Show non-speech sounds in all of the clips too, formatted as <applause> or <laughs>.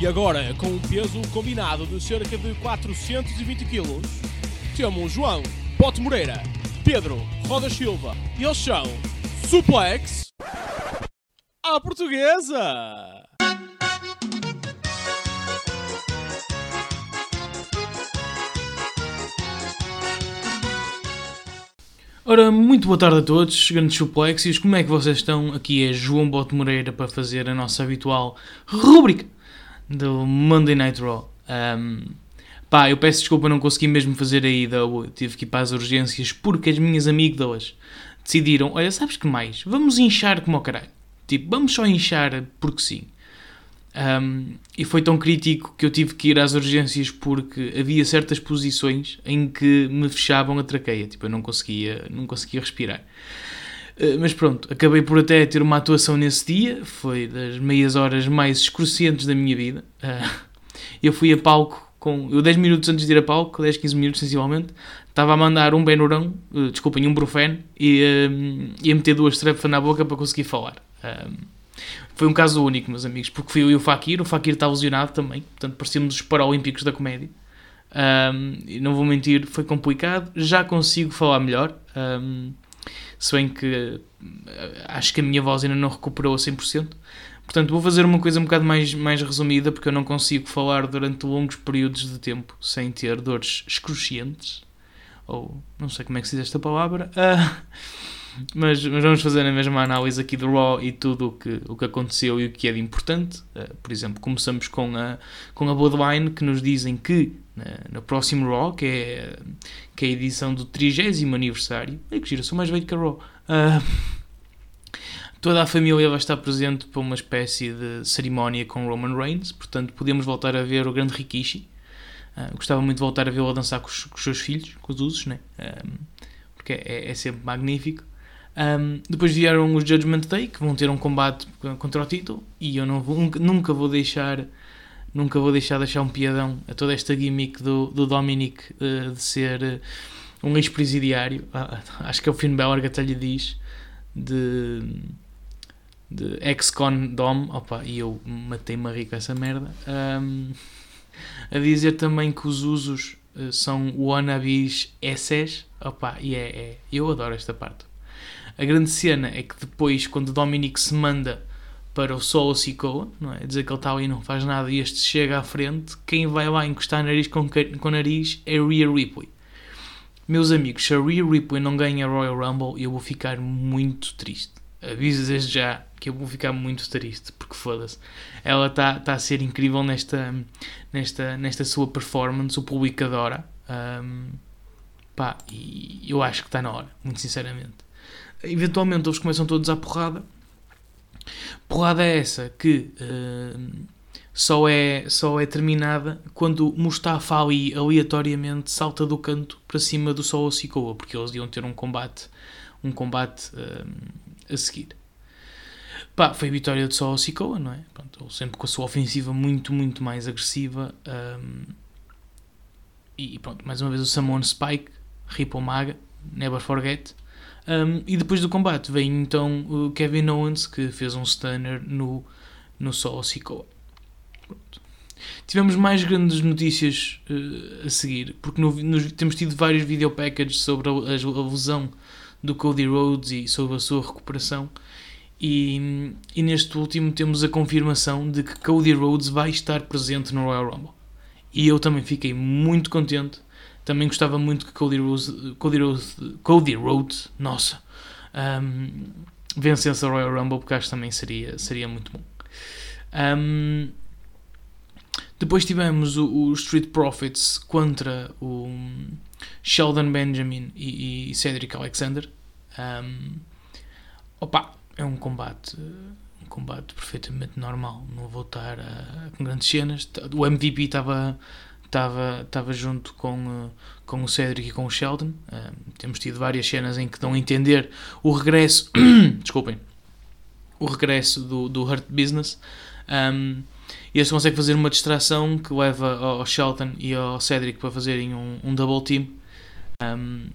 E agora, com um peso combinado de cerca de 420 kg, temos João Pote Moreira, Pedro Roda Silva e eles são Suplex à Portuguesa! Ora, muito boa tarde a todos, grandes suplexes, como é que vocês estão? Aqui é João Bote Moreira para fazer a nossa habitual rúbrica do Monday Night Raw. Um, pá, eu peço desculpa, não consegui mesmo fazer a ida, tive que ir para as urgências porque as minhas amígdalas decidiram, olha, sabes que mais? Vamos inchar como o caralho. Tipo, vamos só inchar porque sim. Um, e foi tão crítico que eu tive que ir às urgências porque havia certas posições em que me fechavam a traqueia, tipo, eu não conseguia, não conseguia respirar. Uh, mas pronto, acabei por até ter uma atuação nesse dia, foi das meias horas mais excruciantes da minha vida. Uh, eu fui a palco com. Eu 10 minutos antes de ir a palco, 10, 15 minutos sensivelmente, estava a mandar um Benurão, uh, desculpem, um Brufen, e ia meter duas trepes na boca para conseguir falar. Foi um caso único, meus amigos, porque fui eu e o Fakir. O Fakir estava lesionado também, portanto parecíamos os Paralímpicos da comédia. Um, e não vou mentir, foi complicado. Já consigo falar melhor, um, se bem que acho que a minha voz ainda não recuperou a 100%. Portanto, vou fazer uma coisa um bocado mais, mais resumida, porque eu não consigo falar durante longos períodos de tempo sem ter dores excruciantes. Ou não sei como é que se diz esta palavra. Uh, mas, mas, vamos fazer a mesma análise aqui do Raw e tudo o que, o que aconteceu e o que é de importante. Uh, por exemplo, começamos com a, com a Bloodline, que nos dizem que uh, no próximo Raw, que é, que é a edição do 30 aniversário, é que gira, sou mais velho que a Raw. Uh, toda a família vai estar presente para uma espécie de cerimónia com Roman Reigns, portanto podemos voltar a ver o grande Rikishi. Uh, gostava muito de voltar a vê-lo a dançar com os, com os, seus filhos, com os usos, né? porque é, é, sempre magnífico. Um, depois vieram os Judgment Day, que vão ter um combate contra o título, e eu não vou, nunca vou deixar nunca vou deixar de achar um piadão a toda esta gimmick do, do Dominic uh, de ser uh, um ex-presidiário. Uh, acho que é o Finn Balor que até lhe diz de, de ex-con Dom. Opa, e eu matei-me a rir com essa merda. Um, a dizer também que os usos uh, são wannabes SS. Opa, e é, é, eu adoro esta parte. A grande cena é que depois, quando Dominic se manda para o Solo Sikoa, não é? Dizer que ele está ali e não faz nada e este chega à frente, quem vai lá encostar nariz com, com nariz é Rhea Ripley. Meus amigos, se a Rhea Ripley não ganha a Royal Rumble, eu vou ficar muito triste. Aviso desde já que eu vou ficar muito triste, porque foda-se. Ela está tá a ser incrível nesta, nesta, nesta sua performance, o público adora. Um, pá, e eu acho que está na hora, muito sinceramente eventualmente eles começam todos à porrada. Porrada é essa que uh, só, é, só é terminada quando Mustafa Ali aleatoriamente salta do canto para cima do Solo Sikoa, porque eles iam ter um combate, um combate uh, a seguir. Pá, foi a vitória de Solo Sikoa, não é? Pronto, sempre com a sua ofensiva muito, muito mais agressiva. Um, e pronto, mais uma vez o Samoan Spike, Ripple Maga, Never Forget. Um, e depois do combate vem então o Kevin Owens que fez um stunner no, no Solo Sikoa. Tivemos mais grandes notícias uh, a seguir, porque no, no, temos tido vários video packages sobre a, a, a, lesão do Cody Rhodes e sobre a sua recuperação. E, e, neste último temos a confirmação de que Cody Rhodes vai estar presente no Royal Rumble. E eu também fiquei muito contente também gostava muito que Cody Rhodes, Cody Rhodes, Cody Rhodes nossa, um, vencesse a Royal Rumble, porque acho que também seria, seria muito bom. Um, depois tivemos o, o, Street Profits contra o Sheldon Benjamin e, e Cedric Alexander. Um, opa, é um combate um combate perfeitamente normal. Não vou estar a, com grandes cenas. O MVP estava estava, estava junto com, eh, com o Cedric e com o Sheldon. Uh, temos tido várias cenas em que dão a entender o regresso, <coughs> desculpem, o regresso do, do Hurt Business. Um, e eles conseguem fazer uma distração que leva ao Sheldon e ao Cedric para fazerem um, um double team. Um,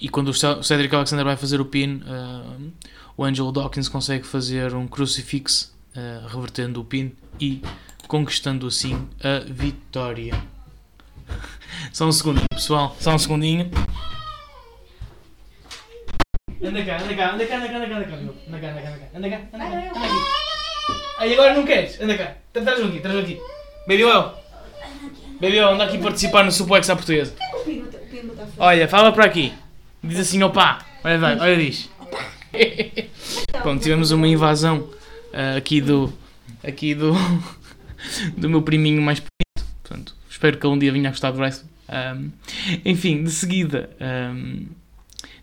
e quando o Cedric Alexander vai fazer o pin, uh, o Angelo Dawkins consegue fazer um crucifix uh, revertendo o pin e conquistando assim a vitória. <laughs> Só um segundinho, pessoal, só um segundinho. Anda cá, anda cá, anda cá, anda cá, anda cá, anda cá, anda cá, anda cá, anda cá, anda cá, anda aqui. Aí agora não queres? Anda cá, traz-me aqui, traz-me aqui. Baby Well, anda aqui participar no Suplex à portuguesa. Olha, fala para aqui. Diz assim, opa. Olha, vai, olha, diz. <laughs> Pronto, tivemos uma invasão uh, aqui do. Aqui do. Do meu priminho mais pequeno. Portanto, espero que um dia venha a gostar do wrestling. Um, enfim, de seguida. Um,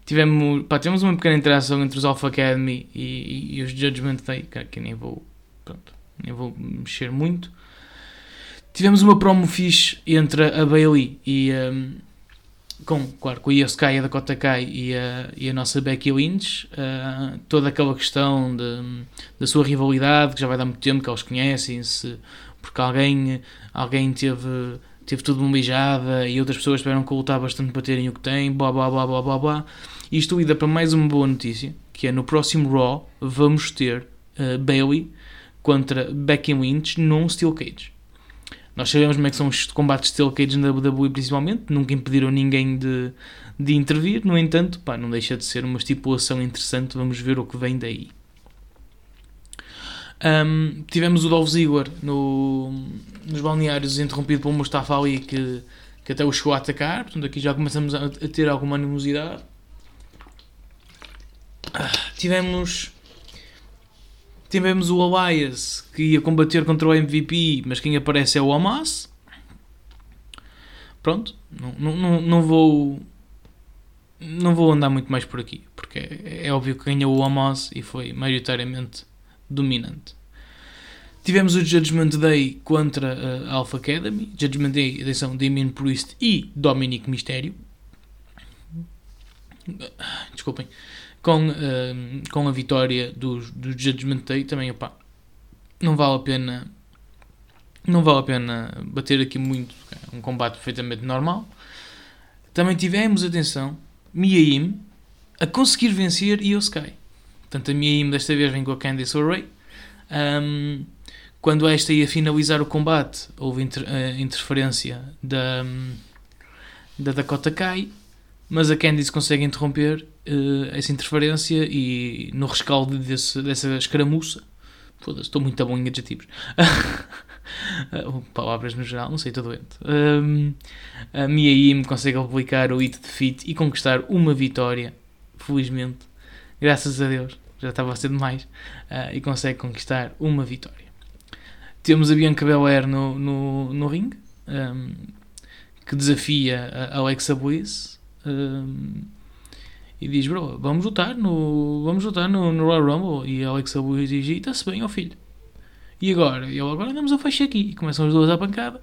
tivemos, pá, tivemos uma pequena interação entre os Alpha Academy e, e, e os Judgment Day, que, nem vou. Pronto, nem vou mexer muito. Tivemos uma promo fixe entre a Bailey e. Um, com, claro, com a Iosuka a Dakota Kai e a, e a nossa Becky Lynch, uh, toda aquela questão de, da sua rivalidade, que já vai dar muito tempo que eles conhecem-se, porque alguém, alguém teve, teve tudo uma beijada e outras pessoas tiveram que lutar bastante para terem o que têm, blá blá blá blá blá blá. Isto ida para mais uma boa notícia, que é no próximo Raw vamos ter uh, Bailey contra Becky Lynch num Steel Cage. Nós sabemos como é que são os combates de Steel Cage na WWE principalmente, nunca impediram ninguém de, de intervir, no entanto, pá, não deixa de ser uma estipulação interessante, vamos ver o que vem daí. Um, tivemos o Dolph Ziggler no, nos balneários interrompido por Mustafa Ali que, que até o chegou a atacar, portanto aqui já começamos a, a ter alguma animosidade. Ah, tivemos Tivemos o Elias que ia combater contra o MVP, mas quem aparece é o Hamas. Pronto, não, não, não vou. Não vou andar muito mais por aqui, porque é, é óbvio que ganhou o Hamas e foi maioritariamente dominante. Tivemos o Judgment Day contra a Alpha Academy. Judgment Day, atenção, Damien Priest e Dominic Mysterio. Desculpem com, uh, com a vitória do, do Judgment Day também, opá, não vale a pena não vale a pena bater aqui muito, é um combate perfeitamente normal. Também tivemos, atenção, Mia a conseguir vencer Io Sky. Portanto, a Mia desta vez vem com a Candice LeRae. Um, quando esta ia finalizar o combate, houve inter, uh, interferência da, da Dakota Kai mas a Candice consegue interromper uh, essa interferência e no rescaldo desse, dessa escaramuça, foda-se, estou muito bom em adjetivos, <laughs> palavras no geral, não sei, estou doente. Um, a Mia consegue aplicar o hit de defeat e conquistar uma vitória, felizmente, graças a Deus, já estava a ser demais, uh, e consegue conquistar uma vitória. Temos a Bianca Belair no, no, no ringue, um, que desafia a Alexa Bliss, um, e diz, bro, vamos lutar no, vamos lutar no, no Royal Rumble. E a Alexa Bliss diz, está-se bem, ó filho. E agora? E agora andamos a fechar aqui. E começam as duas à pancada.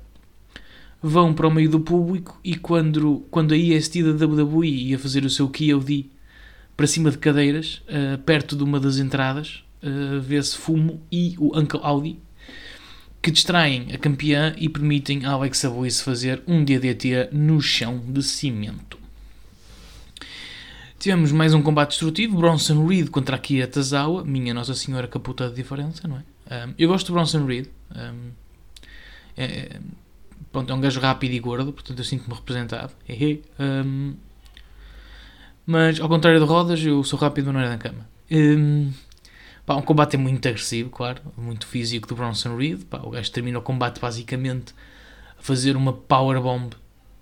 Vão para o meio do público e quando, quando a IST da WWE ia fazer o seu KOD para cima de cadeiras, uh, perto de uma das entradas, uh, vê-se fumo e o Uncle Audi que distraem a campeã e permitem a Alexa Bliss fazer um DDT no chão de cimento. Tivemos mais um combate destrutivo, Bronson Reed contra Akira Tazawa, minha Nossa Senhora caputa de diferença, não é? Um, eu gosto do Bronson Reed. Um, é, é, pronto, é um gajo rápido e gordo, portanto eu sinto-me representado. <laughs> Um, mas ao contrário de Rodas, eu sou rápido na área da cama. Um, pá, um combate é muito agressivo, claro, muito físico do Bronson Reed. Pá, o gajo termina o combate basicamente a fazer uma powerbomb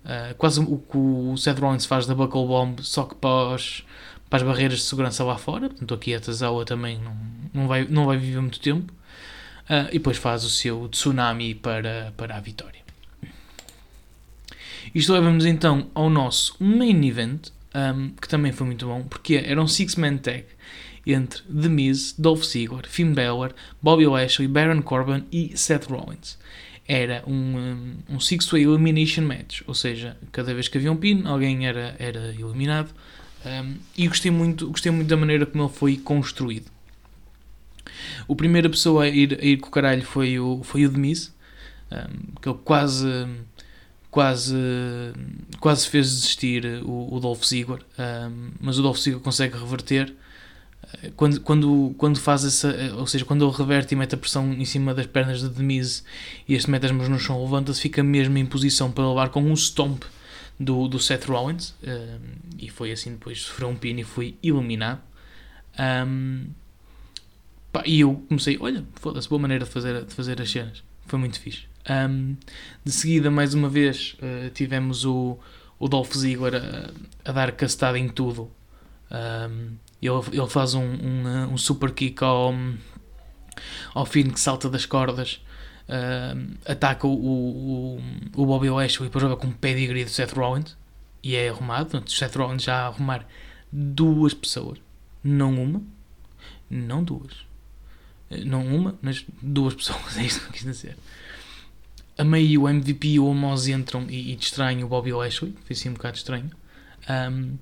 Uh, quase o que o Seth Rollins faz da Buckle Bomb, só que para, os, para as barreiras de segurança lá fora. Portanto, aqui a Tazawa também não, não, vai, não vai viver muito tempo. Uh, e depois faz o seu tsunami para, para a vitória. Isto leva-nos então ao nosso main event, um, que também foi muito bom, porque era um six-man tag entre The Miz, Dolph Ziggler, Finn Balor, Bobby Lashley, Baron Corbin e Seth Rollins era um, um six-way elimination match, ou seja, cada vez que havia um pin, alguém era, era eliminado. Um, e gostei muito, gostei muito da maneira como ele foi construído. O primeira pessoa a ir, a ir com o caralho foi o, foi o Demise, um, que ele quase, quase, quase fez desistir o, o Dolph Ziggler, um, mas o Dolph Ziggler consegue reverter quando, quando, quando faz essa, ou seja, quando ele reverte e mete a pressão em cima das pernas de Demise e este mete as mãos no chão, levanta-se, fica mesmo em posição para levar com um stomp do, do Seth Rollins uh, e foi assim depois sofreu um pino e foi iluminado. Um, pá, e eu comecei, olha, foda-se, boa maneira de fazer, de fazer as cenas, foi muito fixe. Um, de seguida, mais uma vez, uh, tivemos o, o Dolph Ziggler a, a dar castada em tudo. Um, ele, ele faz um, um, um, super kick ao, ao fim que salta das cordas, uh, ataca o, o, o Bobby Lashley e depois joga com um pedigree do Seth Rollins e é arrumado. Portanto, Seth Rollins já a arrumar duas pessoas, não uma, não duas, não uma, mas duas <laughs> pessoas. É isto que eu quis dizer. A meio o MVP e o Amos entram e, e distraem o Bobby Lashley, foi assim um bocado estranho. Um,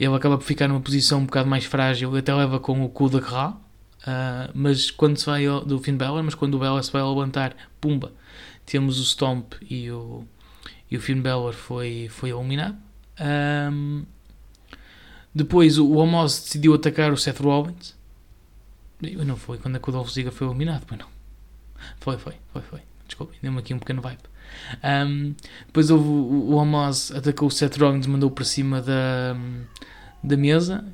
ele acaba por ficar numa posição um bocado mais frágil, até leva com o cu de Ra, uh, mas quando se vai do Finn Balor, mas quando o Balor se vai levantar, pumba, temos o Stomp e o, e o Finn Balor foi, foi eliminado. Um, depois o Amos decidiu atacar o Seth Rollins. Não foi quando a Dolph Ziggler foi eliminado, foi não. Foi, foi, foi, foi. Desculpa, deu-me aqui um pequeno vibe. Um, depois houve o, o Amos atacou o Seth Rollins, mandou para cima da, da mesa,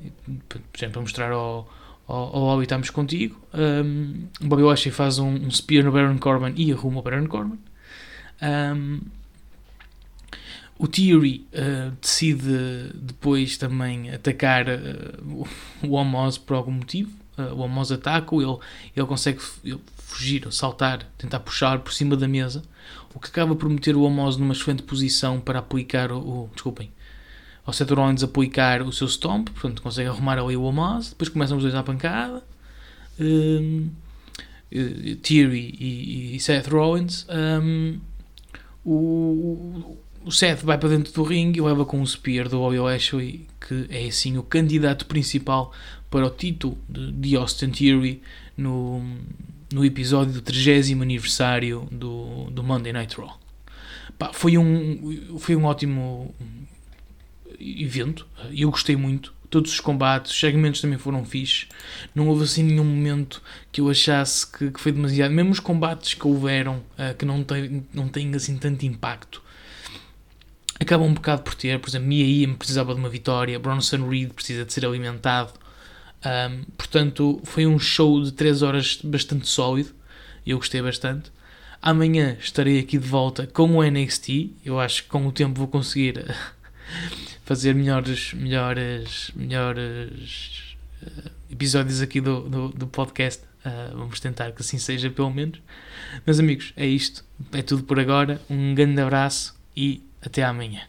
por exemplo, para mostrar ao, ao, ao Lobby estamos contigo. Um, Bobby Lashley faz um, um spear no Baron Corbin e arruma o Baron Corbin. Um, o Theory uh, decide depois também atacar uh, o Amos por algum motivo. Uh, o Amos ataca, ele, ele consegue fugir, saltar, tentar puxar por cima da mesa, o que acaba por meter o Amos numa excelente posição para aplicar o, o desculpem, ao Seth Rollins aplicar o seu stomp, portanto consegue arrumar ali o Amos, depois começam os dois à pancada, um, uh, Theory e, e, Seth Rollins, um, o, o Seth vai para dentro do ringue e leva com um spear do Bobby Lashley, que é assim o candidato principal para o título de, Austin Theory no, no episódio do 30 aniversário do, do Monday Night Raw. Pá, foi, um, foi um ótimo evento, eu gostei muito. Todos os combates, os segmentos também foram fixes. Não houve assim nenhum momento que eu achasse que, que foi demasiado. Mesmo os combates que houveram, uh, que não têm, não têm assim tanto impacto, acabam um bocado por ter. Por exemplo, Mia Yim precisava de uma vitória, Bronson Reed precisa de ser alimentado. Um, portanto, foi um show de 3 horas bastante sólido. Eu gostei bastante. Amanhã estarei aqui de volta com o NXT. Eu acho que com o tempo vou conseguir <laughs> fazer melhores, melhores, melhores uh, episódios aqui do, do, do podcast. Uh, vamos tentar que assim seja, pelo menos. Meus amigos, é isto. É tudo por agora. Um grande abraço e até amanhã.